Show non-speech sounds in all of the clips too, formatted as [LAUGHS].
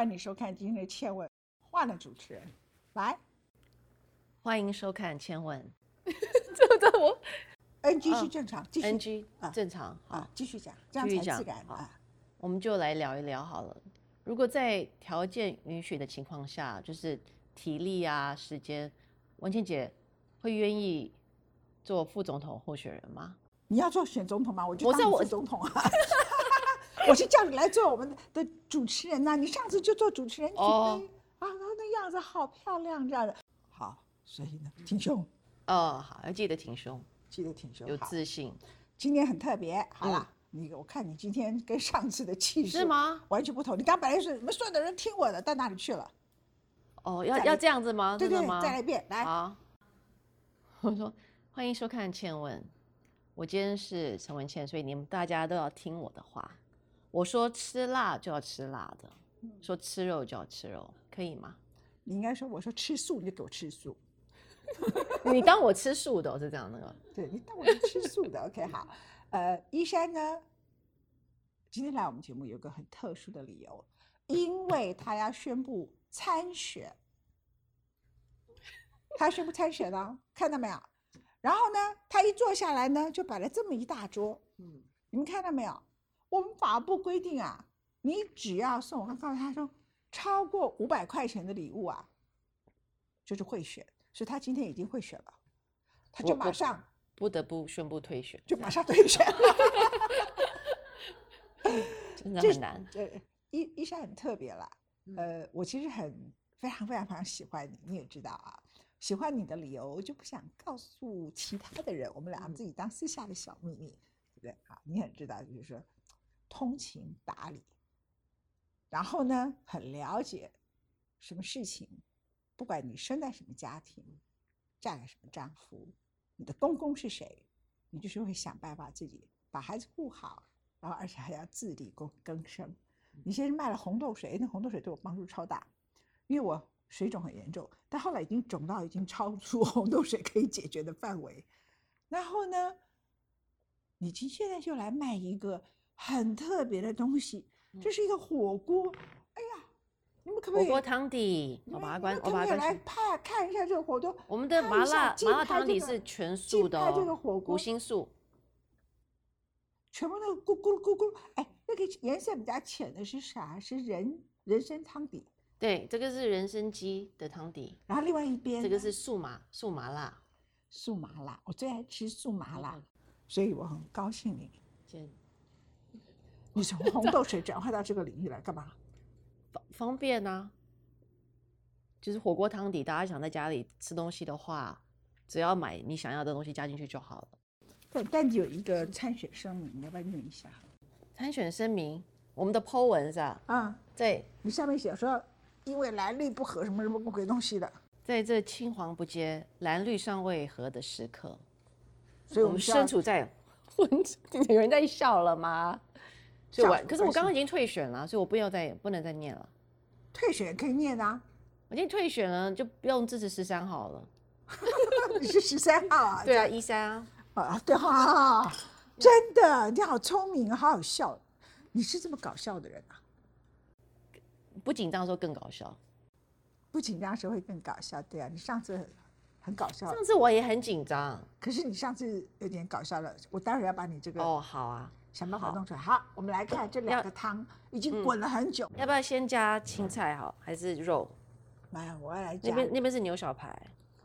欢迎收看今天的《千问》，换了主持人，来欢迎收看《千问》，[LAUGHS] 这这我 [LAUGHS] NG 啊是正常，继续 NG 啊正常好啊，，继续讲，这样继续讲才自然啊。我们就来聊一聊好了。如果在条件允许的情况下，就是体力啊、时间，文倩姐会愿意做副总统候选人吗？你要做选总统吗？我就当你副总统啊。[LAUGHS] [LAUGHS] 我是叫你来做我们的主持人呐、你上次就做主持人，你哦啊，然后那样子好漂亮，这样的好，所以呢，挺胸，哦，好，要记得挺胸，记得挺胸。有自信，今天很特别，好啦，你我看你今天跟上次的气势是吗？完全不同。你刚本来是你们所有的人听我的，到哪里去了？哦，要要这样子吗？对对？再来一遍，来，好，[LAUGHS] 我说欢迎收看《倩问》，我今天是陈文倩，所以你们大家都要听我的话。我说吃辣就要吃辣的，嗯说吃肉就要吃肉，可以吗？你应该说我说吃素，你就给我吃素。[LAUGHS] 你当我吃素的，我是这样那个。对你当我是吃素的，OK 好。[LAUGHS] 呃，依山呢，今天来我们节目有个很特殊的理由，因为他要宣布参选，他宣布参选了，看到没有？然后呢，他一坐下来呢，就摆了这么一大桌，嗯，你们看到没有？我们法部规定啊，你只要送，我刚告诉他说，超过五百块钱的礼物啊，就是会选，所以他今天已经会选了，他就马上不得不宣布退选，就马上退选了。[LAUGHS] [LAUGHS] 真的这很难。这，伊伊莎很特别啦，嗯呃，我其实很非常非常非常喜欢你，你也知道啊，喜欢你的理由我就不想告诉其他的人，我们俩嗯自己当私下的小秘密，对不对？好，你很知道，就是说通情达理，然后呢，很了解什么事情，不管你生在什么家庭，嫁给什么丈夫，你的公公是谁，你就是会想办法自己把孩子顾好，然后而且还要自力更更生。你先是卖了红豆水，那红豆水对我帮助超大，因为我水肿很严重，但后来已经肿到已经超出红豆水可以解决的范围。然后呢，你今现在就来卖一个很特别的东西，这是一个火锅。哎呀，你们可不可以？火锅汤底，我把它关，我把它。来拍看一下这个火锅。我们的麻辣麻辣汤底是全素的拍这个哦，火锅五星素。全部都咕咕咕咕，哎，那个颜色比较浅的是啥？是人人参汤底，对，这个是人参鸡的汤底，然后另外一边呢这个是素麻素麻辣。素麻辣，我最爱吃素麻辣嗯，所以我很高兴你，先你从红豆水转化到这个领域来干嘛？方方便啊，就是火锅汤底，大家想在家里吃东西的话，只要买你想要的东西加进去就好了。但但有一个参选声明，你要不要念一下？参选声明，我们的 Po 文是吧？啊，在你上面写说，因为蓝绿不合，什么什么鬼东西的，在这青黄不接、蓝绿尚未合的时刻，所以我们需要身处在 [LAUGHS] 混，有人在笑了吗？所以我可是我刚刚已经退选了，所以我不要再不能再念了。退选可以念啊。我已经退选了，就不用支持十三号了。[LAUGHS] 你是十三号啊？对啊，一三啊，[LAUGHS] 啊，对啊、真的，你好聪明，好好笑，你是这么搞笑的人啊？不紧张的时候更搞笑。不紧张时候会更搞笑，对啊，你上次很很搞笑，上次我也很紧张。可是你上次有点搞笑了，我待会儿要把你这个哦，好啊，想办法弄出来。好，我们来看这两要个汤已经嗯滚了很久。要不要先加青菜好，还是肉？妈呀，我要来那加，边那边是牛小排。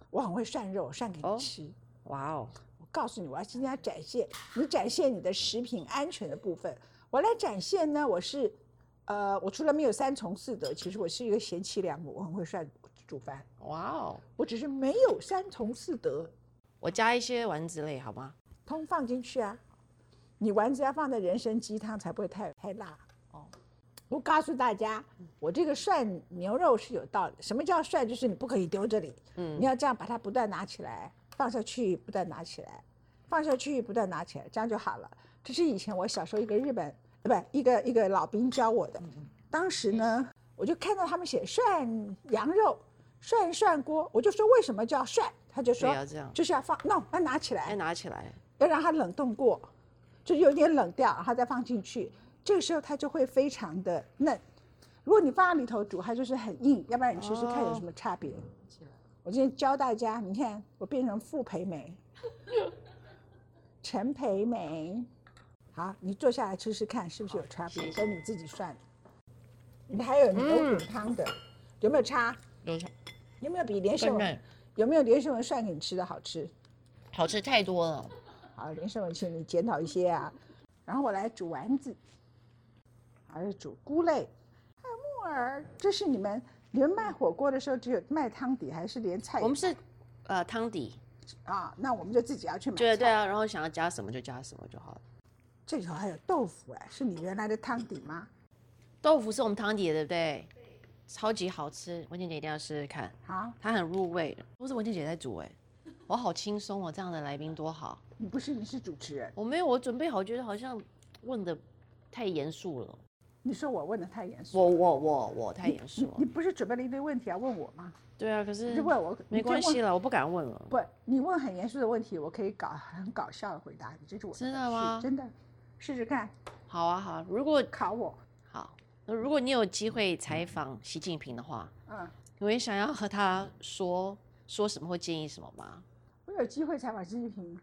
我很会涮肉，涮给你哦吃。哇哦，我告诉你，我要今天要展现你展现你的食品安全的部分。我来展现呢，我是呃，我除了没有三从四德，其实我是一个贤妻良母，我很会涮煮饭。哇哦，我只是没有三从四德，我加一些丸子类好吗？通放进去啊。你丸子要放在人参鸡汤才不会太太辣哦。我告诉大家，我这个涮牛肉是有道理。什么叫涮？就是你不可以丢这里，嗯你要这样把它不断拿起来，放下去，不断拿起来，放下去，不断拿起来，这样就好了。这是以前我小时候一个日本，呃，不，一个一个老兵教我的。当时呢，我就看到他们写涮羊肉，涮涮锅，我就说为什么叫涮？他就说就是要放，no，要拿起来要来，拿起来。要让它冷冻过，就有点冷掉，然后再放进去，这个时候它就会非常的嫩。如果你放在里头煮，它就是很硬；要不然你吃吃看有什么差别。我今天教大家，你看我变成傅培梅，[LAUGHS] 陈培梅。好，你坐下来吃吃看，是不是有差别？跟你自己算。你还有你都煮汤的，有没有差？有差，有没有比连胜文有没有连胜文涮给你吃的好吃？好吃太多了。好，连胜文，请你检讨一些啊。然后我来煮丸子，还是煮菇类。还有木耳，这是你们你们卖火锅的时候只有卖汤底，还是连菜？我们是呃汤底，啊，那我们就自己要去买。对对。啊，然后想要加什么就加什么就好了。这里头还有豆腐哎，是你原来的汤底吗？豆腐是我们汤底的，对不对？超级好吃，文静姐一定要试试看，好，它很入味。都是文静姐在煮哎，我好轻松哦，这样的来宾多好。你不是你是主持人，我没有，我准备好，觉得好像问的太严肃了。你说我问的太严肃。我我我我太严肃了。你不是准备了一堆问题要问我吗？对啊，可是你就问我，没关系了，我不敢问了。不，你问很严肃的问题，我可以搞很搞笑的回答你，这是我真的吗真的，试试看，好啊好啊，如果考我。好，那如果你有机会采访习近平的话，嗯，你会想要和他说说什么或建议什么吗？我有机会采访习近平，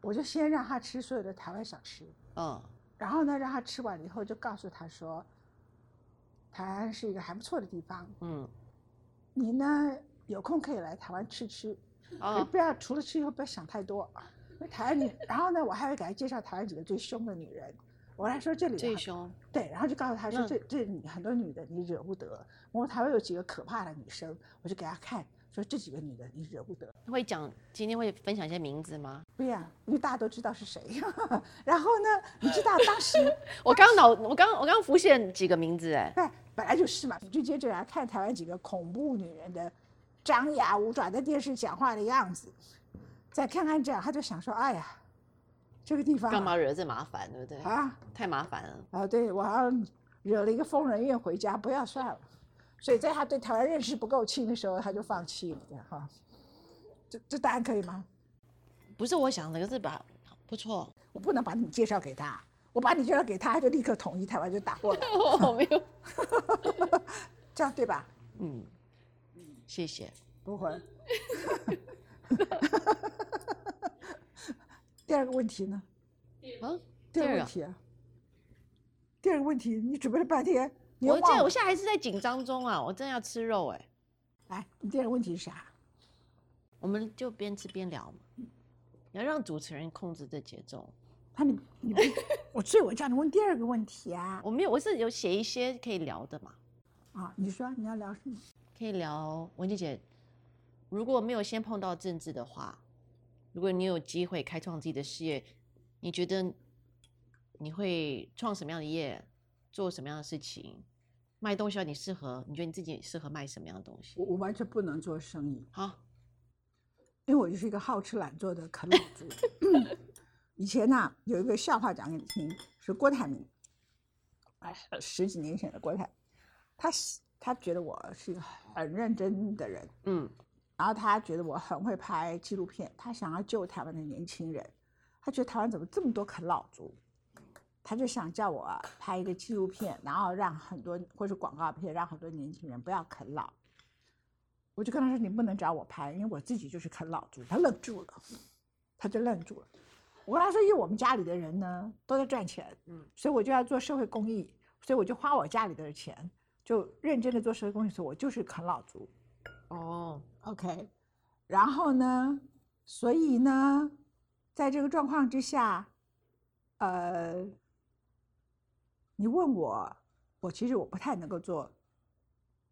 我就先让他吃所有的台湾小吃，嗯，然后呢，让他吃完了以后，就告诉他说，台湾是一个还不错的地方，嗯，你呢有空可以来台湾吃吃，可哦，不要除了吃以后不要想太多，台湾女，然后呢，我还会给他介绍台湾几个最凶的女人，我来说这里最凶，对，然后就告诉他说这这女很多女的你惹不得，我台湾有几个可怕的女生，我就给他看，说这几个女的你惹不得，会讲今天会分享一些名字吗？对呀、因为大家都知道是谁。[LAUGHS] 然后呢，你知道当时 [LAUGHS] 我刚脑，我刚我刚浮现几个名字哎，对，本来就是嘛，你就接着来看台湾几个恐怖女人的张牙舞爪在电视讲话的样子，再看看这样，他就想说，哎呀，这个地方干嘛惹这麻烦，对不对？啊？太麻烦了。啊，对我好像惹了一个疯人院回家，不要算了。所以在他对台湾认识不够清的时候，他就放弃了，这样哈。这这答案可以吗？不是我想的，可是把不错，我不能把你介绍给他，我把你介绍给他，他就立刻统一台湾就打过来，[LAUGHS] 我没有，[LAUGHS] 这样对吧？嗯，谢谢。不会。[LAUGHS] 第二个问题呢？啊，第二个问题啊。第二个问题，你准备了半天，我这我。现在还是在紧张中啊，我真的要吃肉哎，来，你第二个问题是啥？我们就边吃边聊嘛，你要让主持人控制这节奏。那你你不，我所以我叫你问第二个问题啊。我没有，我是有写一些可以聊的嘛，啊，你说你要聊什么？可以聊文静姐，如果没有先碰到政治的话，如果你有机会开创自己的事业，你觉得你会创什么样的业，做什么样的事情？卖东西啊，你适合？你觉得你自己适合卖什么样的东西？我我完全不能做生意，好，因为我就是一个好吃懒做的啃老族。[CLEARS THROAT] 以前呢、有一个笑话讲给你听，是郭台铭，哎，十几年前的郭台，他喜他觉得我是一个很认真的人，嗯，然后他觉得我很会拍纪录片，他想要救台湾的年轻人，他觉得台湾怎么这么多啃老族，他就想叫我啊拍一个纪录片，然后让很多或者广告片，让很多年轻人不要啃老。我就跟他说：“你不能找我拍，因为我自己就是啃老族。”他愣住了，他就愣住了。我跟他说：“因为我们家里的人呢都在赚钱，嗯所以我就要做社会公益，所以我就花我家里的钱，就认真的做社会公益。所以我就是啃老族。”哦，OK，然后呢，所以呢，在这个状况之下，呃，你问我，我其实我不太能够做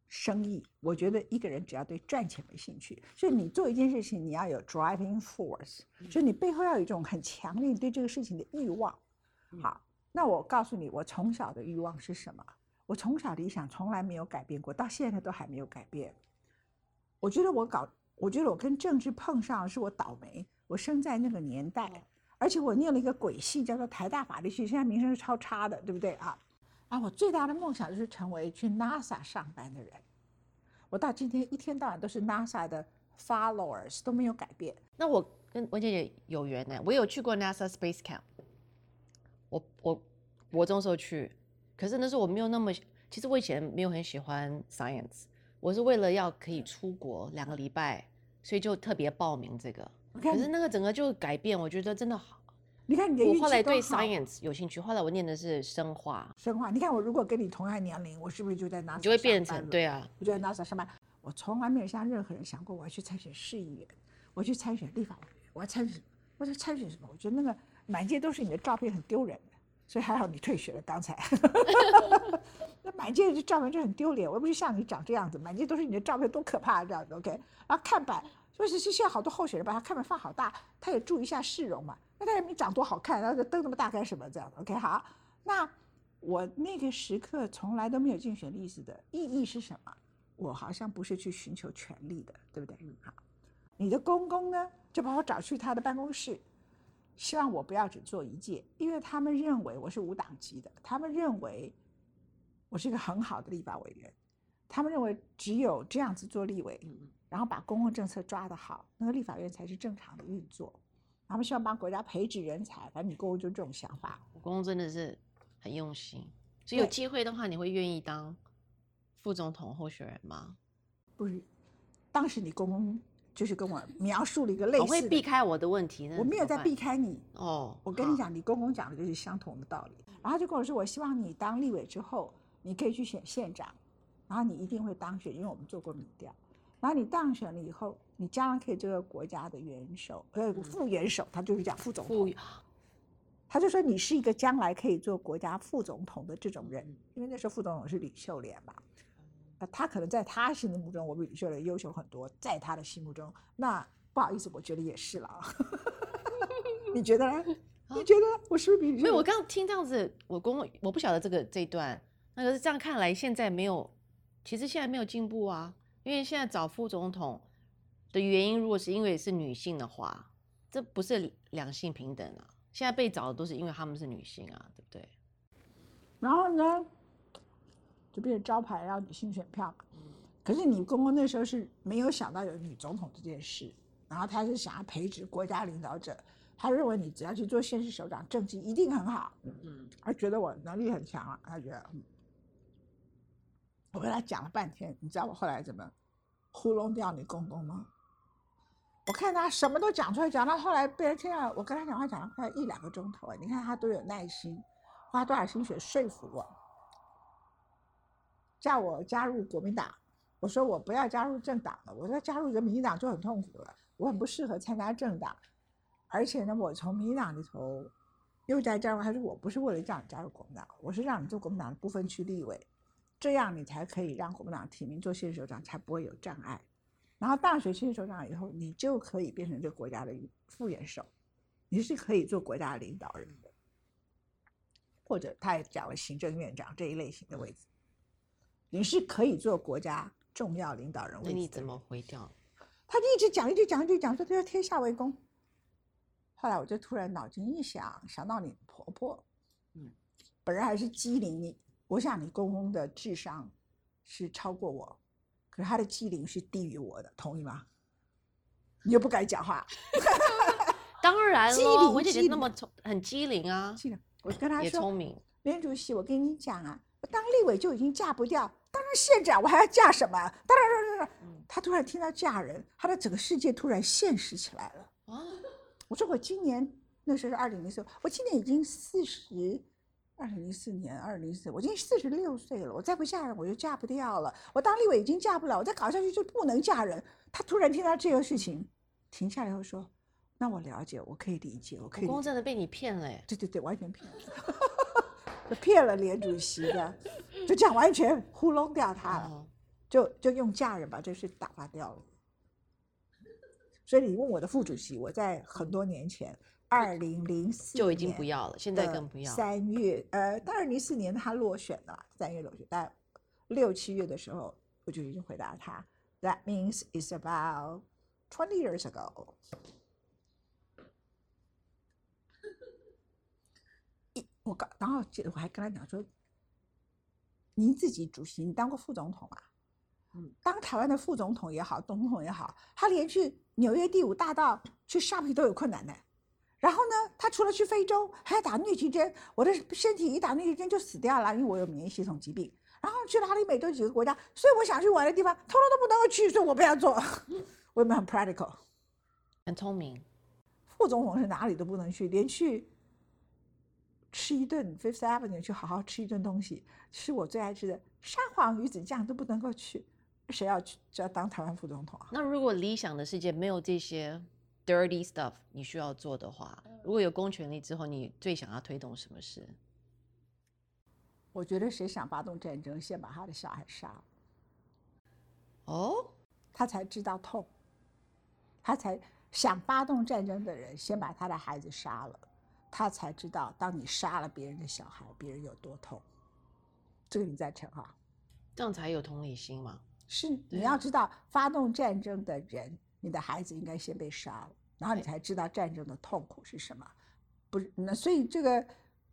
生意。我觉得一个人只要对赚钱没兴趣，所以你做一件事情，你要有 driving force，就是你背后要有一种很强烈对这个事情的欲望。好，那我告诉你，我从小的欲望是什么？我从小理想从来没有改变过，到现在都还没有改变。我觉得我搞，我觉得我跟政治碰上是我倒霉，我生在那个年代，而且我念了一个鬼系，叫做台大法律系，现在名声是超差的，对不对啊？啊，我最大的梦想就是成为去 NASA 上班的人。我到今天一天到晚都是 NASA 的 followers，都没有改变。那我跟文姐姐有缘呢，我有去过 NASA Space Camp，我我国中时候去，可是那时候我没有那么其实我以前没有很喜欢 science，我是为了要可以出国两个礼拜，所以就特别报名这个。可是那个整个就改变，我觉得真的好。你看你的我运后来对 science 有兴趣，后来我念的是生化，生化，你看我如果跟你同样年龄，我是不是就在 NASA 你就会变上班了成对啊，我就在 NASA 上班，我从来没有像任何人想过我要去参选市议员，我去参选立法委员，我要参选，我在参选什么？我觉得那个满街都是你的照片，很丢人的。所以还好你退学了，刚才。[LAUGHS] 那满街的照片就很丢脸，我又不是像你长这样子，满街都是你的照片，多可怕、啊、这样子。OK，然后看板，就是现在好多候选人把他看门放好大，他也注意一下市容嘛。那他也没长多好看，然后灯那么大干什么？这样 OK 好，那我那个时刻从来都没有竞选历史的意义是什么？我好像不是去寻求权力的，对不对？嗯，好。你的公公呢，就把我找去他的办公室，希望我不要只做一届，因为他们认为我是无党籍的，他们认为我是一个很好的立法委员，他们认为只有这样子做立委，然后把公共政策抓得好，那个立法院才是正常的运作。他们希望帮国家培植人才，反正你公公就这种想法。我公公真的是很用心，所以有对机会的话，你会愿意当副总统候选人吗？不是，当时你公公就是跟我描述了一个类我似的，会避开我的问题，呢我没有在避开你。哦。我跟你好，讲，你公公讲的就是相同的道理。然后他就跟我说，我希望你当立委之后，你可以去选县长，然后你一定会当选，因为我们做过民调。然后你当选了以后，你将来可以做个国家的元首，呃，副元首，他就是讲副总统副。他就说你是一个将来可以做国家副总统的这种人嗯，因为那时候副总统是李秀莲嘛。呃，他可能在他心目中，我比李秀莲优秀很多，在他的心目中，那不好意思，我觉得也是了啊。[LAUGHS] 你觉得呢？你觉得我是不是比李秀莲？因为我刚刚听这样子，我公公我不晓得这个这一段，那可是这样看来，现在没有，其实现在没有进步啊。因为现在找副总统的原因，如果是因为是女性的话，这不是两性平等啊。现在被找的都是因为他们是女性啊，对不对？然后呢，就变成招牌要女性选票。可是你公公那时候是没有想到有女总统这件事，然后他是想要培植国家领导者，他认为你只要去做县市首长，政绩一定很好，嗯，他觉得我能力很强啊，他觉得，嗯，我跟他讲了半天，你知道我后来怎么糊弄掉你公公吗？我看他什么都讲出来，讲到后来被人听到我跟他讲话讲了快一两个钟头，你看他多有耐心，花多少心血说服我，叫我加入国民党。我说我不要加入政党了，我说加入一个民党就很痛苦了，我很不适合参加政党，而且呢，我从民党里头又在加入，他说我不是为了让你加入国民党，我是让你做国民党的不分区立委，这样你才可以让国民党提名做县首长，才不会有障碍。然后当选县首长以后，你就可以变成这个国家的副元首，你是可以做国家的领导人的，或者他也讲了行政院长这一类型的位置，你是可以做国家重要领导人位置的那你怎么回掉？他就一直讲，一直讲，一直讲，说他要天下为公。后来我就突然脑筋一想，想到你婆婆，嗯，本人还是机灵，你我想你公公的智商是超过我，可是他的机灵是低于我的，同意吗？你又不敢讲话，[LAUGHS] 当然机喽，灵文姐姐那么聪，很机灵啊，机灵。我跟他说，也聪明。连主席，我跟你讲啊，我当立委就已经嫁不掉，当上县长我还要嫁什么？当然，他突然听到嫁人，他的整个世界突然现实起来了。啊，我说我今年那时候是二零零四，我今年已经四十，二零零四年二零零四，我已经四十六岁了，我再不嫁人我就嫁不掉了。我当立委已经嫁不了，我再搞下去就不能嫁人。他突然听到这个事情，停下来后说：“那我了解，我可以理解，我可以公真的被你骗了耶。对对对，完全骗了，[LAUGHS] 就骗了连主席的，就这样完全糊弄掉他了。哦就就用嫁人把这事打发掉了。所以你问我的副主席，我在很多年前，二零零四就已经不要了，现在更不要。三月，呃，二零零四年他落选了，三月落选，但六七月的时候，我就已经回答他，That means it's about twenty years ago。一我刚，然后记得我还跟他讲说，您自己主席，你当过副总统啊？嗯，当台湾的副总统也好，总统也好，他连去纽约第五大道去 shopping 都有困难呢。然后呢，他除了去非洲，还要打疟疾针。我的身体一打疟疾针就死掉了，因为我有免疫系统疾病。然后去拉丁美洲几个国家，所以我想去玩的地方，通通都不能够去，所以我不要做。我有没有很 practical？很聪明。副总统是哪里都不能去，连去吃一顿 Fifth Avenue 去好好吃一顿东西，吃我最爱吃的沙皇鱼子酱都不能够去，谁要去就要当台湾副总统啊？那如果理想的世界没有这些 dirty stuff 你需要做的话，如果有公权力之后，你最想要推动什么事？我觉得谁想发动战争，先把他的小孩杀了，哦，他才知道痛。他才想发动战争的人，先把他的孩子杀了，他才知道，当你杀了别人的小孩，别人有多痛。这个你赞成哈？这样才有同理心嘛。是，你要知道，发动战争的人，你的孩子应该先被杀了，然后你才知道战争的痛苦是什么。不是，那所以这个，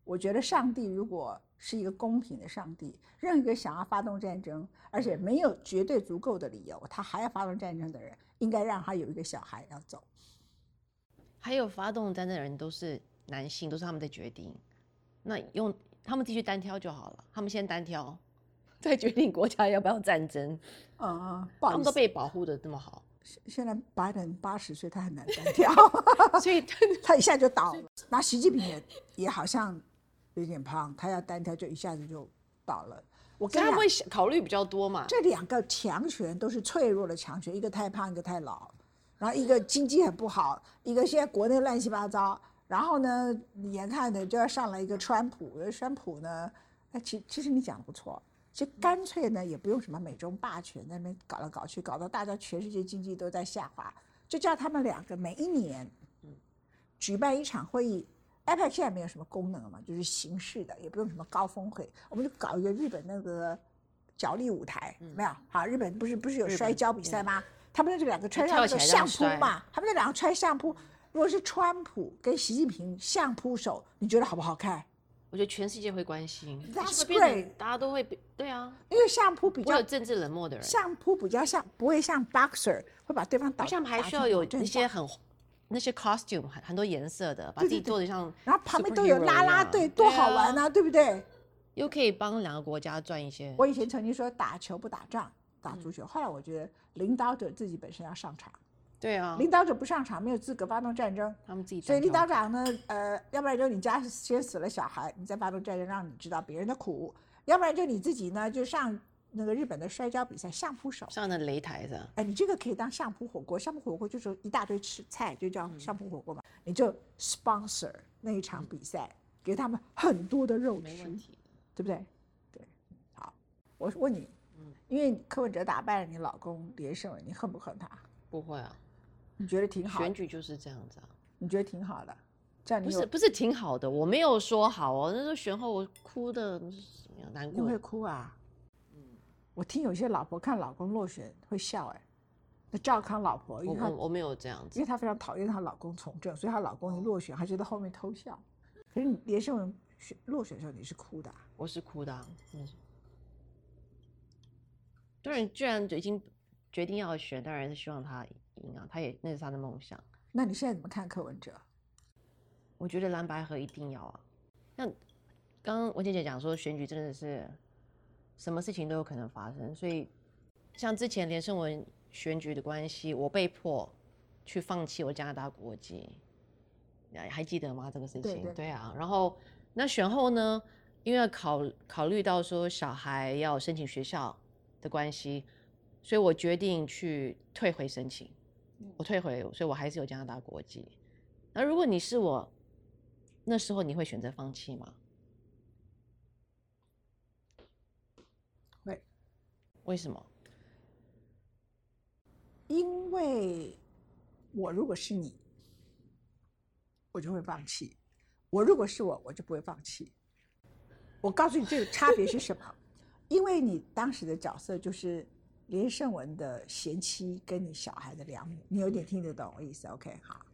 我觉得上帝如果是一个公平的上帝，任何一个想要发动战争，而且没有绝对足够的理由，他还要发动战争的人，应该让他有一个小孩要走。还有发动战争的人都是男性，都是他们的决定。那用他们继续单挑就好了，他们先单挑，[LAUGHS] 再决定国家要不要战争。嗯嗯，他们都被保护的这么好，现现在拜登八十岁，他很难单挑，[LAUGHS] 所以 [LAUGHS] 他一下就倒了。那习近平也也好像有点胖，他要单挑就一下子就倒了。我跟他会，想考虑比较多嘛。这两个强权都是脆弱的强权，一个太胖，一个太老，然后一个经济很不好，一个现在国内乱七八糟，然后呢，眼看的就要上来一个川普，川普呢，哎，其其实你讲的不错，其实干脆呢也不用什么美中霸权那边搞来搞去，搞到大家全世界经济都在下滑，就叫他们两个每一年举办一场会议。iPad 现在没有什么功能了嘛，就是形式的，也不用什么高峰会，我们就搞一个日本那个角力舞台，嗯没有？好，日本不是不是有摔跤比赛吗？他们这两个穿上那个相扑嘛，他们那两个穿相扑。如果是川普跟习近平相扑手，你觉得好不好看？我觉得全世界会关心 That's 大家都会被对啊，因为相扑比较政治冷漠的人，相扑比较像，不会像 boxer 会把对方打。好像还需要有成脑震荡那些很那些 costume 很很多颜色的，把自己做的像，然后旁边都有啦啦队，多好玩啊！啊，对不对？又可以帮两个国家赚一些。我以前曾经说打球不打仗，打足嗯球。后来我觉得领导者自己本身要上场，对啊，领导者不上场没有资格发动战争。他们自己所以领导长呢，呃，要不然就你家先死了小孩，你再发动战争，让你知道别人的苦；要不然就你自己呢，就上那个日本的摔跤比赛，相扑手。上的擂台的，哎，你这个可以当相扑火锅，相扑火锅就是一大堆吃菜，就叫嗯相扑火锅嘛。你就 sponsor 那一场比赛，给他们很多的肉吃没问，题。对不对？对，好，我问你，嗯因为柯文哲打败了你老公连胜文，你恨不恨他？不会啊，你觉得挺好的选？举就是这样子啊，你觉得挺好的？这样你不是不是挺好的，我没有说好哦，那时候选后我哭的难过你会，哭啊？嗯，我听有些老婆看老公落选会笑哎、那赵康老婆，因我为她我我没有这样子因为，她非常讨厌她老公从政，所以她老公一落选，她就在后面偷笑。可是你连胜文选落选的时候你是哭的啊、我是哭的、啊，嗯，当然，既然就已经决定要选，当然是希望他赢啊，他也那是他的梦想。那你现在怎么看柯文哲？我觉得蓝白合一定要啊。像刚刚文姐姐讲说，选举真的是什么事情都有可能发生，所以像之前连胜文选举的关系，我被迫去放弃我加拿大国籍，还还记得吗？这个事情？对对啊。然后那选后呢，因为考考虑到说小孩要申请学校的关系，所以我决定去退回申请。我退回，所以我还是有加拿大国籍。那如果你是我，那时候你会选择放弃吗？会，为什么？因为我如果是你，我就会放弃；我如果是我，我就不会放弃。我告诉你这个差别是什么？[LAUGHS] 因为你当时的角色就是连胜文的贤妻跟你小孩的良母，你有点听得懂我意思？OK，好。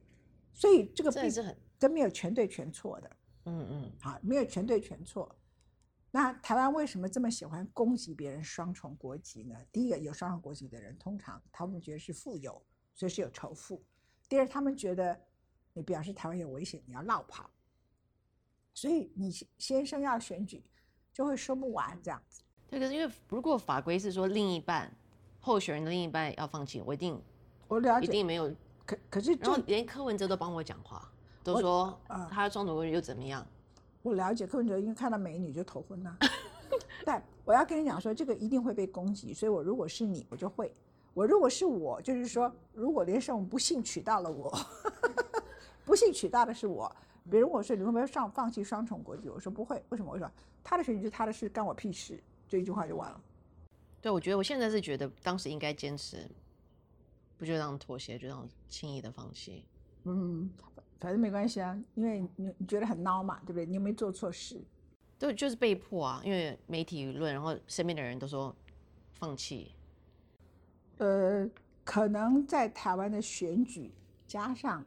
所以这个并是很跟没有全对全错的，嗯嗯，好，没有全对全错。那台湾为什么这么喜欢攻击别人双重国籍呢？第一个，有双重国籍的人，通常他们觉得是富有，所以是有仇富；第二，他们觉得你表示台湾有危险，你要绕跑，所以你先生要选举就会说不完这样子。对，可是因为如果法规是说另一半候选人的另一半要放弃，我一定我了解，一定没有。可可是然后连柯文哲都帮我讲话，都说啊他双重国籍又怎么样？我了解柯文哲，因为看到美女就头昏呐、[LAUGHS] 但我要跟你讲说，这个一定会被攻击，所以我如果是你，我就会；我如果是我，就是说，如果连胜不幸娶到了我，[LAUGHS] 不幸娶到的是我，比如我说你会不会上放弃双重国籍？我说不会，为什么？我说他的事情是他的事，干我屁事，这一句话就完了。对，我觉得我现在是觉得当时应该坚持，不就让妥协，就让轻易的放弃。嗯，反正没关系啊，因为你你觉得很孬嘛，对不对？你又没做错事，对，就是被迫啊，因为媒体舆论，然后身边的人都说放弃。呃，可能在台湾的选举加上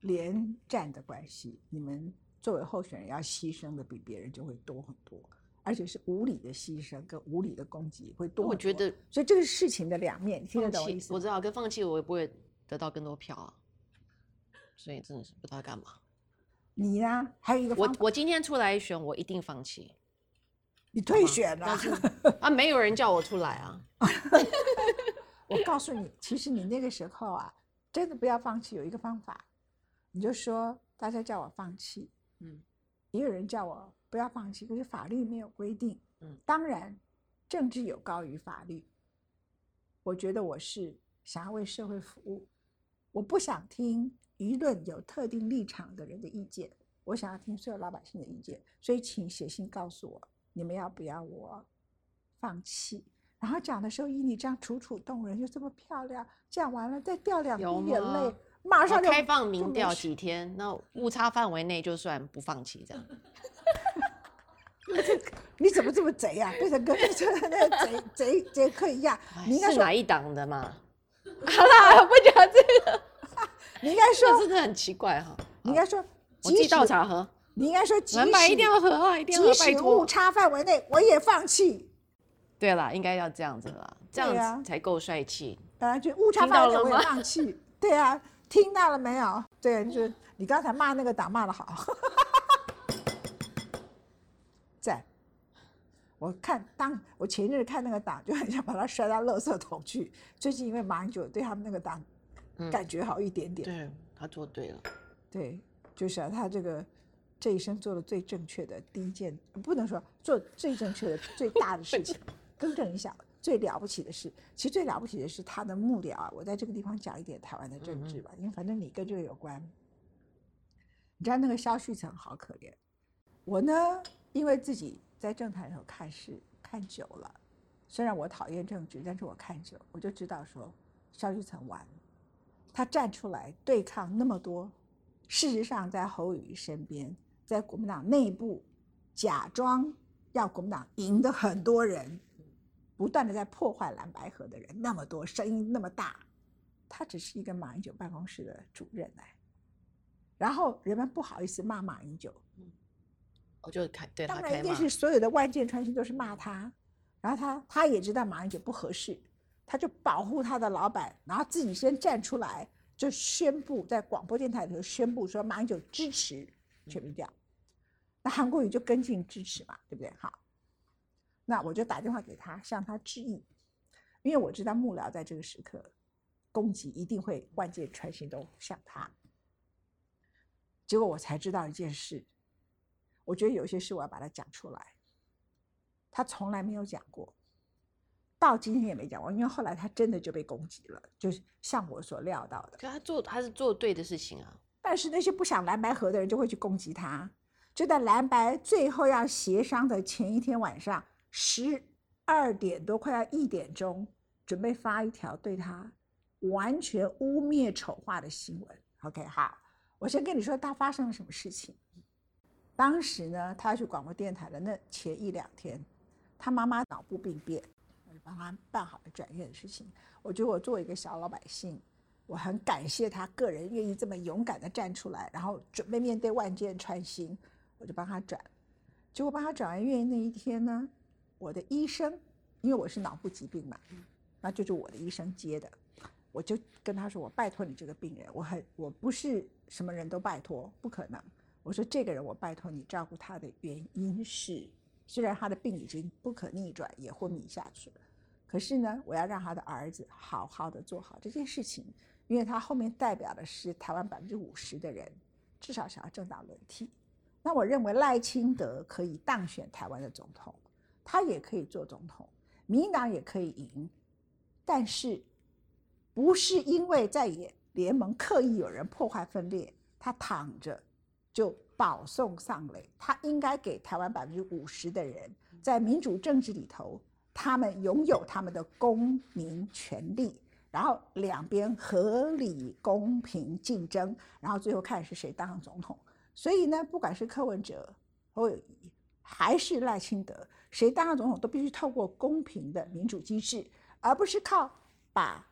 连战的关系，你们作为候选人要牺牲的比别人就会多很多，而且是无理的牺牲跟无理的攻击会多多。我觉得所以这个事情的两面，你听得懂我意思？我知道，跟放弃我也不会得到更多票啊，所以真的是不知道干嘛。你呢？还有一个方，我我今天出来选，我一定放弃。你退选了啊，没有人叫我出来啊。[LAUGHS] 我告诉你，其实你那个时候啊，真的不要放弃。有一个方法，你就说大家叫我放弃，嗯，也有人叫我不要放弃，可是法律没有规定。嗯，当然，政治有高于法律。我觉得我是想要为社会服务，我不想听舆论有特定立场的人的意见，我想要听所有老百姓的意见。所以，请写信告诉我，你们要不要我放弃？然后讲的时候，以你这样楚楚动人，又这么漂亮，讲完了再掉两滴眼泪，马上就开放民调几天，那误差范围内就算不放弃这样。[LAUGHS] 你怎么这么贼呀、变成跟 [LAUGHS] 那个贼贼贼客一样？你是哪，一党的嘛？[LAUGHS] 好啦，不讲这个，你应该这说，真的很奇怪哈。你应该说，我自己倒茶喝，你应该说，即蓝白一定要喝啊，一定要喝，拜即使误。差范围内，我也放弃。对啦，应该要这样子啦，这样子才够帅气。本来就误差范围内我也放弃。对啊，听到了没有？对，就是你刚才骂那个党骂的好，[LAUGHS] 在。我看当我前日看那个党，就很想把它摔到垃圾桶去。最近因为马英九对他们那个党嗯感觉好一点点，对他做对了，对，就是啊，他这个这一生做的最正确的第一件，不能说做最正确的最大的事情，[LAUGHS] 更正一下，最了不起的是，其实最了不起的是他的幕僚啊。我在这个地方讲一点台湾的政治吧，因为反正你跟这个有关。你知道那个萧旭成好可怜，我呢，因为自己在政坛里头看事看久了，虽然我讨厌政治，但是我看久，我就知道说萧旭成完了。他站出来对抗那么多，事实上在侯友谊身边，在国民党内部假装要国民党赢的很多人，不断的在破坏蓝白河的人那么多，声音那么大，他只是一个马英九办公室的主任来，然后人们不好意思骂马英九，我就开对他当然。一定是所有的万箭穿心都是骂他，然后他他也知道马英九不合适，他就保护他的老板，然后自己先站出来，就宣布在广播电台里头宣布说马英九支持全民调，那韩国瑜就跟进支持嘛，对不对？好，那我就打电话给他向他致意，因为我知道幕僚在这个时刻攻击一定会万箭穿心都向他，结果我才知道一件事。我觉得有些事我要把它讲出来，他从来没有讲过，到今天也没讲过，因为后来他真的就被攻击了，就是像我所料到的。可他做他是做对的事情啊，但是那些不想蓝白合的人就会去攻击他，就在蓝白最后要协商的前一天晚上十二点多，快要一点钟，准备发一条对他完全污蔑丑化的新闻。OK，好，我先跟你说他发生了什么事情。当时呢，他要去广播电台的那前一两天，他妈妈脑部病变，我就帮他办好了转院的事情。我觉得我作为一个小老百姓，我很感谢他个人愿意这么勇敢的站出来，然后准备面对万箭穿心，我就帮他转。结果帮他转完院那一天呢，我的医生，因为我是脑部疾病嘛，那就是我的医生接的，我就跟他说：“我拜托你这个病人，我很我不是什么人都拜托，不可能。我说这个人我拜托你照顾他的原因是虽然他的病已经不可逆转，也昏迷下去了，可是呢，我要让他的儿子好好的做好这件事情，因为他后面代表的是台湾百分之五十的人，至少想要政党轮替。那我认为赖清德可以当选台湾的总统，他也可以做总统，民党也可以赢，但是不是因为在野联盟刻意有人破坏分裂，他躺着就保送上垒，他应该给台湾百分之五十的人在民主政治里头，他们拥有他们的公民权利，然后两边合理公平竞争，然后最后看是谁当上总统。所以呢，不管是柯文哲、侯友谊还是赖清德，谁当上总统都必须透过公平的民主机制，而不是靠把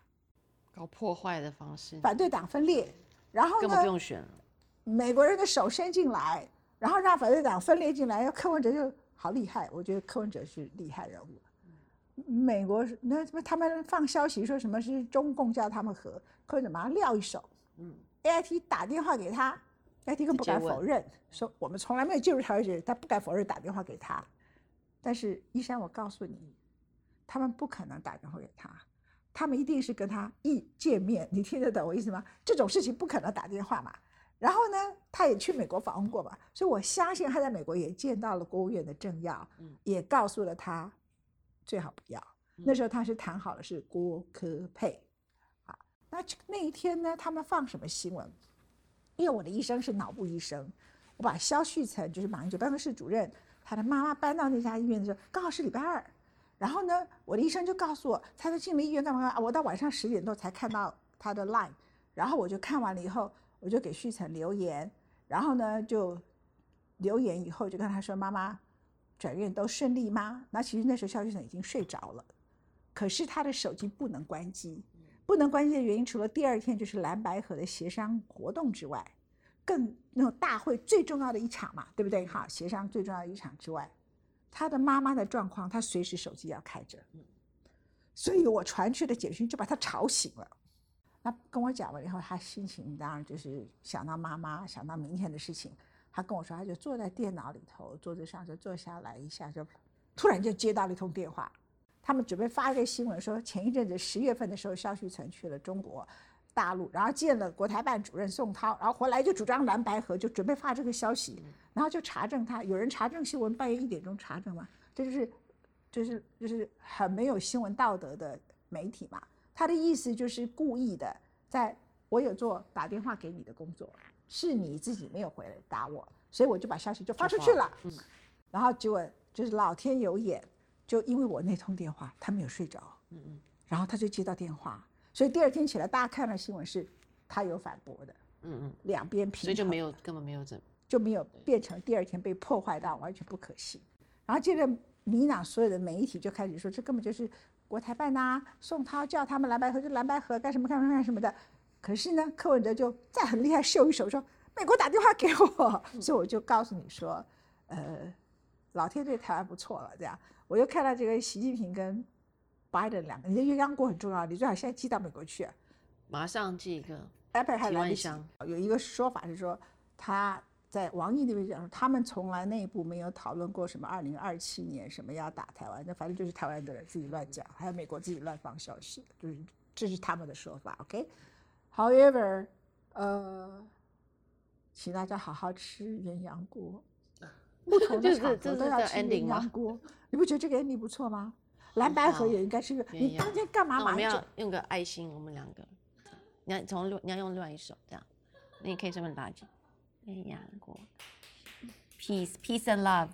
搞破坏的方式，反对党分裂，然后根本不呢，用选了。美国人的手伸进来，然后让反对党分裂进来，要柯文哲就好厉害，我觉得柯文哲是厉害人物。美国那什么，他们放消息说什么是中共叫他们和，柯文哲马上撂一手嗯，，AIT 打电话给他，AIT 更不敢否认，说我们从来没有介入台湾事，他不敢否认打电话给他。但是依山，我告诉你，他们不可能打电话给他，他们一定是跟他一见面，你听得懂我意思吗？这种事情不可能打电话嘛。然后呢，他也去美国访问过嘛，所以我相信他在美国也见到了国务院的政要，嗯也告诉了他最好不要。那时候他是谈好了是郭科佩，啊，那那一天呢，他们放什么新闻？因为我的医生是脑部医生，我把肖旭成就是马英九办公室主任，他的妈妈搬到那家医院的时候，刚好是礼拜二。然后呢，我的医生就告诉我，他说进了医院干嘛干嘛。我到晚上十点多才看到他的 line，然后我就看完了以后，我就给旭岑留言，然后呢就留言以后就跟他说：“妈妈，转院都顺利吗？”那其实那时候肖旭成已经睡着了，可是他的手机不能关机，不能关机的原因除了第二天就是蓝白河的协商活动之外，更那种大会最重要的一场嘛，对不对？哈，协商最重要的一场之外，他的妈妈的状况，他随时手机要开着，所以我传去的简讯就把他吵醒了。那跟我讲完以后，他心情当然就是想到妈妈，想到明天的事情。他跟我说，他就坐在电脑里头，桌子上就坐下来一下，就突然就接到了一通电话。他们准备发一个新闻说，前一阵子十月份的时候，肖旭成去了中国大陆，然后见了国台办主任宋涛，然后回来就主张蓝白合，就准备发这个消息，然后就查证他。有人查证新闻，半夜一点钟查证嘛，这就是就是就是很没有新闻道德的媒体嘛。他的意思就是故意的，在我有做打电话给你的工作，是你自己没有回来打我，所以我就把消息就发出去了。嗯然后结果就是老天有眼，就因为我那通电话，他没有睡着，嗯嗯然后他就接到电话，所以第二天起来，大家看到新闻是他有反驳的，嗯嗯，两边平衡，所以就没有根本没有怎就没有变成第二天被破坏到完全不可信。然后接着民党所有的媒体就开始说，这根本就是国台办呐、宋涛叫他们蓝白合就蓝白合干什么干什么干什么的。可是呢，柯文哲就再很厉害秀一手说，美国打电话给我，所以我就告诉你说，呃，老天对台湾不错了，这样。我又看到这个习近平跟拜登两个，你的鸳鸯锅很重要，你最好现在寄到美国去、啊。马上寄一个 iPad 还几来得及。有一个说法是说，他在王毅那边讲说，他们从来内部没有讨论过什么二零二七年什么要打台湾，那反正就是台湾的人自己乱讲，还有美国自己乱放消息，就是这是他们的说法。OK，However，、呃，请大家好好吃鸳鸯锅，[LAUGHS] 不同的场合都要吃鸳鸯锅，你不觉得这个 ending 不错吗？蓝白河也应该是个，你当天干嘛那我们要？用个爱心，我们两个，你要从另你要用另外一手这样，那你可以顺便拉紧。鸳鸯锅，peace peace and love。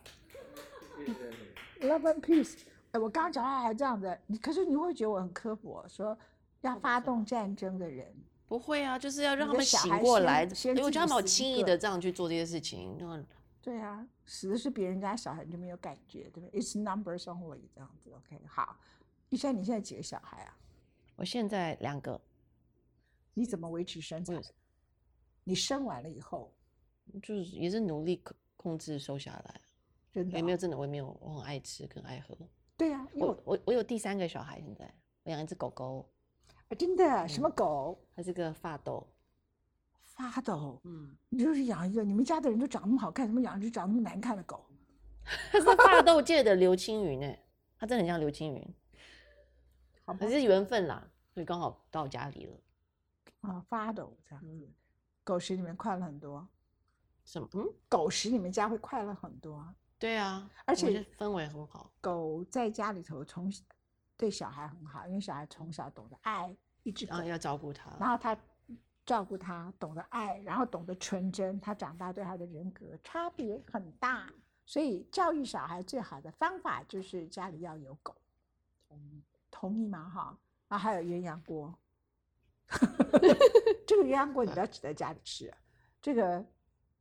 Love and peace。哎，我刚刚讲话还这样子，你可是你会觉得我很刻薄，说要发动战争的人，不会啊，就是要让他们醒过来，先因为我觉得他们好轻易的这样去做这些事情，那对啊，死的是别人家小孩，你就没有感觉，对不对？It's numbers only 这样子，OK。好，医生，你现在几个小孩啊？我现在两个，你怎么维持身材？你生完了以后，就是也是努力控控制瘦下来，真的哦也没有真的我也没有，我很爱吃跟爱喝。对啊，我我我有第三个小孩，现在我养一只狗狗，啊真的什么嗯狗它是个发豆，发抖，嗯，你就是养一个，你们家的人都长那么好看，怎么养一只长那么难看的狗？[LAUGHS] 他是发豆界的刘青云呢，他真的很像刘青云，[LAUGHS] 可是缘分啦，所以刚好到家里了。啊，发抖这样子。嗯，狗食里面快乐很多，什么？嗯，狗食你们家会快乐很多。对啊，而且氛围很好。狗在家里头从小对小孩很好，因为小孩从小懂得爱一只狗然后，要照顾它，然后他照顾他，懂得爱，然后懂得纯真，他长大对他的人格差别很大。所以教育小孩最好的方法就是家里要有狗，同意吗？哈，啊，还有鸳鸯锅，[LAUGHS] 这个鸳鸯锅你不要只在家里吃，这个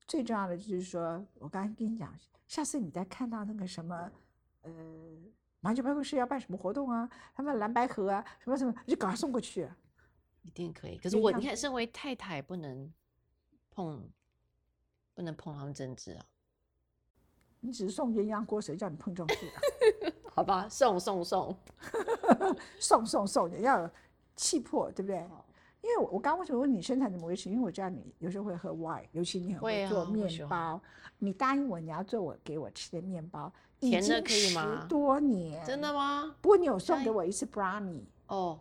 最重要的就是说，我刚才跟你讲，下次你再看到那个什么，呃，马九办公室要办什么活动啊，他们蓝白盒啊，什么什么，你就赶快送过去。一定可以。可是我，你看，身为太太不能碰，不能碰他们政治啊。你只是送鸳鸯锅，谁叫你碰政治啊？[LAUGHS] 好吧，送送送。送 [LAUGHS] 送送，也要有气魄，对不对？因为我我刚为什么问你身材怎么维持？因为我知道你有时候会喝 wine，尤其你很会啊做面包。你答应我你要做我给我吃的面包，已甜的经可以吗十多年，真的？吗？不过你有送给我一次 brownie，哦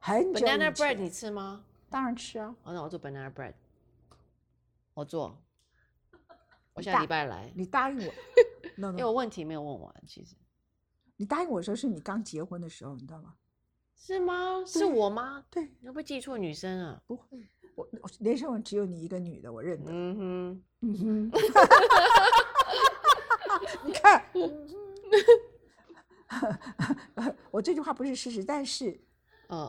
很久以，banana bread 你吃吗？当然吃啊。哦，那我做 banana bread，我做。[LAUGHS] 我下礼拜来，你答应我，[LAUGHS] no 因为 no，我问题没有问完，其实你答应我的时候是你刚结婚的时候，你知道吗？是吗？是我吗？对，你会不会记错女生啊？不会，我我连胜文只有你一个女的，我认得。嗯嗯哼，[LAUGHS] 你看，我这句话不是事实，但是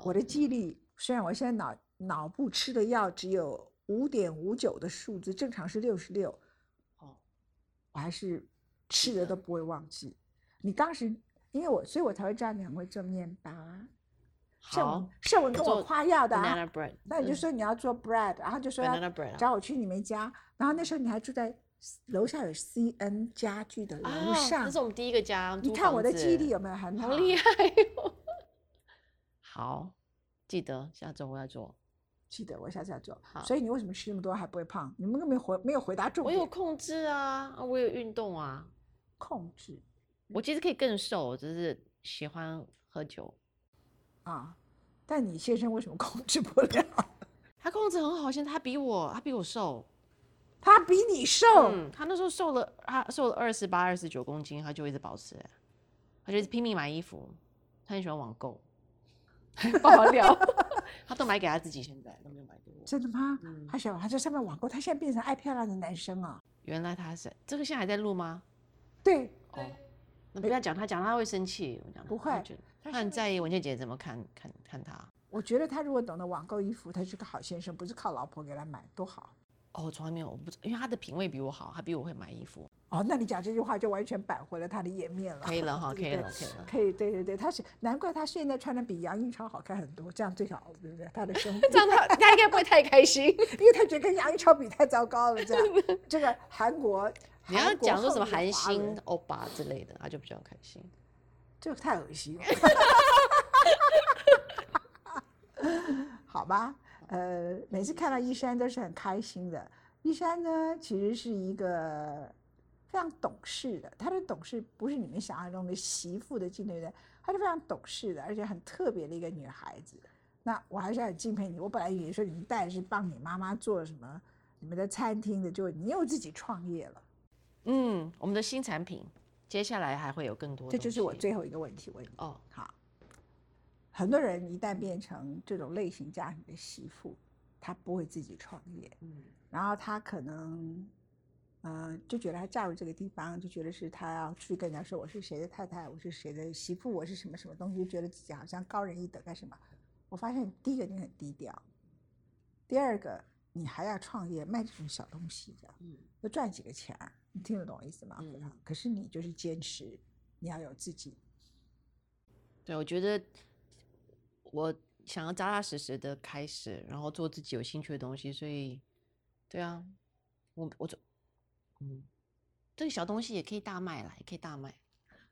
我的记忆力虽然我现在脑脑部吃的药只有五点五九的数字，正常是六十六，哦，我还是吃的都不会忘记。你当时因为我，所以我才会知道你很会做面包啊。盛好文，盛文跟我夸耀的啊那你就嗯说你要做 bread，然后就说要找我去你们家，然后那时候你还住在楼下有 CN 家具的楼啊，上那是，我们第一个家，你看我的记忆力有没有很好？好厉害哦！好，记得下周我要做。记得我下次要做。好所以你为什么吃那么多还不会胖？你们都没回没有回答重我。有控制啊，啊我有运动啊，控制我其实可以更瘦，只是喜欢喝酒。啊，但你先生为什么控制不了？[LAUGHS] 他控制很好，现在他比我，他比我瘦。他比你瘦，嗯，他那时候瘦了，他瘦了二十八、二十九公斤，他就一直保持、欸，他就一直拼命买衣服，他很喜欢网购，[LAUGHS] 爆料，[LAUGHS] 他都买给他自己，现在都没有买给我。真的吗？嗯他想他在上面网购，他现在变成爱漂亮的男生啊。原来他是这个，现在还在录吗？对，哦，那不要讲他，讲他会生气。我讲不会他他很在在意文倩姐怎么看看看他。我觉得他如果懂得网购衣服，他是个好先生，不是靠老婆给他买，多好。哦，我从来没有，我不知，因为他的品味比我好，他比我会买衣服。哦，那你讲这句话就完全扳回了他的颜面了。可以了哈，[LAUGHS] 可以了，可以了。可以，对对对，他是难怪他现在穿的比杨英超好看很多，这样最好，对不对？他的生活，[LAUGHS] 这样他他应该不会太开心。[LAUGHS] 因为他觉得跟杨英超比太糟糕了，这样这个韩国，你要讲说什么韩星欧巴之类的，他就比较开心。这个太恶心了，好吧？呃，每次看到一山都是很开心的。一山呢，其实是一个非常懂事的，她的懂事不是你们想象中的媳妇的境界的，她是非常懂事的，而且很特别的一个女孩子。那我还是很敬佩你。我本来以为说你们带是帮你妈妈做什么你们的餐厅的，就你又自己创业了。嗯，我们的新产品接下来还会有更多。这就是我最后一个问题问你。哦，好，很多人一旦变成这种类型家庭的媳妇，她不会自己创业，嗯然后她可能，呃，就觉得她嫁入这个地方，就觉得是她要去跟人家说我是谁的太太，我是谁的媳妇，我是什么什么东西，就觉得自己好像高人一等干什么？我发现第一个你很低调，第二个你还要创业卖这种小东西，这样嗯要赚几个钱儿，你听得懂我意思吗？嗯嗯可是你就是坚持你要有自己对，我觉得我想要扎扎实实的开始，然后做自己有兴趣的东西，所以，对啊，我我就，嗯，这个小东西也可以大卖啦，也可以大卖。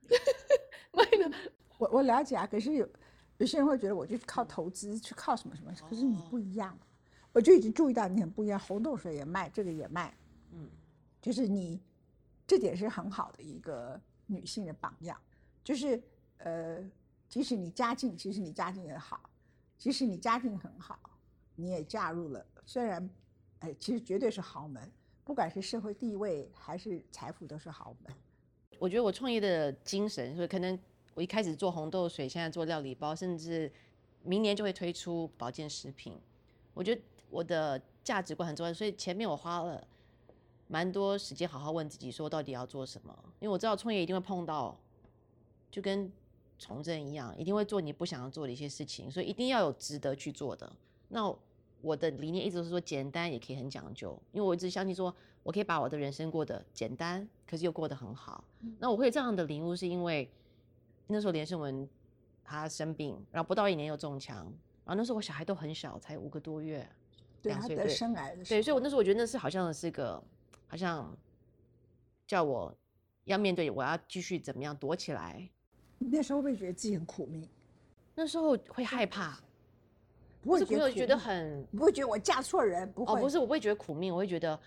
[LAUGHS] 卖了，[LAUGHS] 我我了解啊，可是有有些人会觉得我就靠投资去靠什么什么，可是你哦不一样，我就已经注意到你很不一样，红豆水也卖，这个也卖，嗯，就是你这点是很好的一个女性的榜样，就是呃，即使你家境，其实你家境也好，即使你家境很好，你也嫁入了，虽然，哎，其实绝对是豪门，不管是社会地位还是财富都是豪门。我觉得我创业的精神，所以可能我一开始做红豆水，现在做料理包，甚至明年就会推出保健食品。我觉得我的价值观很重要，所以前面我花了。蛮多时间好好问自己，说到底要做什么？因为我知道创业一定会碰到，就跟从政一样，一定会做你不想要做的一些事情，所以一定要有值得去做的。那我的理念一直都是说，简单也可以很讲究，因为我一直相信说，我可以把我的人生过得简单，可是又过得很好。那我会这样的领悟，是因为那时候连胜文他生病，然后不到一年又中枪，然后那时候我小孩都很小，才五个多月，对他得生癌的，对，所以我那时候我觉得那是好像是个。好像叫我要面对，我要继续怎么样躲起来？那时候会觉得自己很苦命，那时候会害怕，不会觉得觉得很，不会觉得我嫁错人，不会，哦，不是，我不会觉得苦命，我会觉得，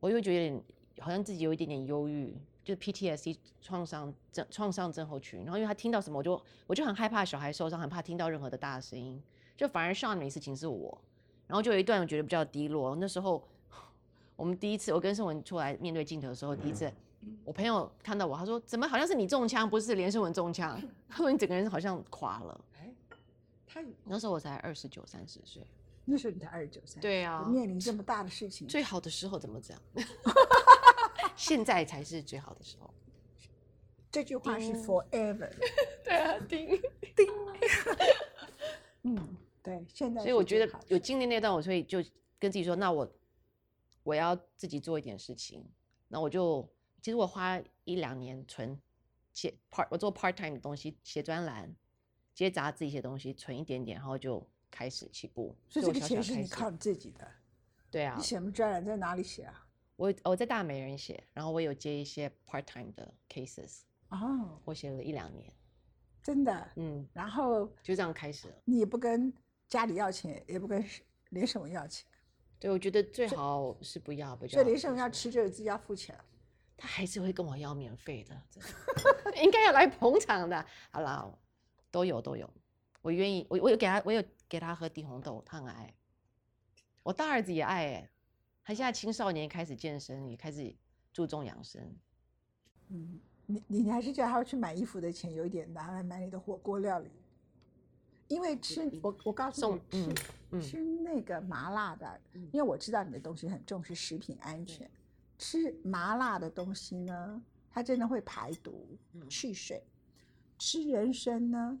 我会觉得有点好像自己有一点点忧郁，就是 PTSD 创伤症创伤症候群。然后因为他听到什么，我就我就很害怕小孩受伤，很怕听到任何的大声音，就反而上面的事情是我，然后就有一段我觉得比较低落，那时候。我们第一次，我跟盛文出来面对镜头的时候，第一次，我朋友看到我，他说：“怎么好像是你中枪，不是连胜文中枪？”他说：“你整个人好像垮了。”那时候我才二十九、三十岁，那时候你才二十九、三十，对啊，面临这么大的事情，最好的时候怎么这样？[LAUGHS] 现在才是最好的时候。这句话是 forever。[LAUGHS] 对啊，叮叮。嗯，对，现在。所以我觉得有经历那段，我所以就跟自己说：“那我。”我要自己做一点事情，那我就其实我花一两年存写 part，我做 part time 的东西，写专栏，接杂志一些东西，存一点点，然后就开始起步。所以这个钱是你靠你自己的？对啊。你写什么专栏在哪里写啊？我我在大美人写，然后我有接一些 part time 的 cases。哦。我写了一两年。真的？嗯。然后就这样开始了。你不跟家里要钱，也不跟连什么要钱。对，我觉得最好是不要不就。所以林胜要吃就自己要付钱，他还是会跟我要免费的，[LAUGHS] 应该要来捧场的。好了，都有都有，我愿意，我我有给他，我有给他喝低红豆，他很爱。我大儿子也爱哎，他现在青少年开始健身，也开始注重养生。嗯，你你还是叫他去买衣服的钱有一点拿来买你的火锅料理。因为吃我我告诉你吃吃那个麻辣的，因为我知道你的东西很重视食品安全。吃麻辣的东西呢，它真的会排毒去水。吃人参呢，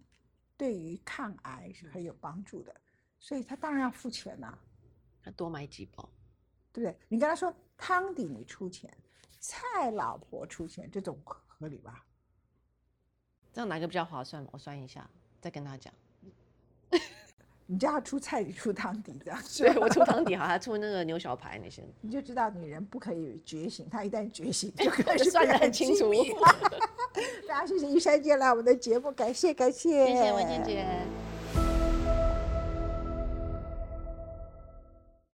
对于抗癌是很有帮助的，所以他当然要付钱呐。他多买几包，对不对？你跟他说汤底你出钱，菜老婆出钱，这种合理吧？这样哪个比较划算？我算一下，再跟他讲。[LAUGHS] 你叫他出菜你出汤底这样，[LAUGHS] 对我出汤底 [LAUGHS] 好，他出那个牛小排那些，你就知道女人不可以觉醒，她一旦觉醒就可以算得很清楚。[LAUGHS] 大家谢谢玉山姐来我们的节目，感谢感谢，谢谢文静姐。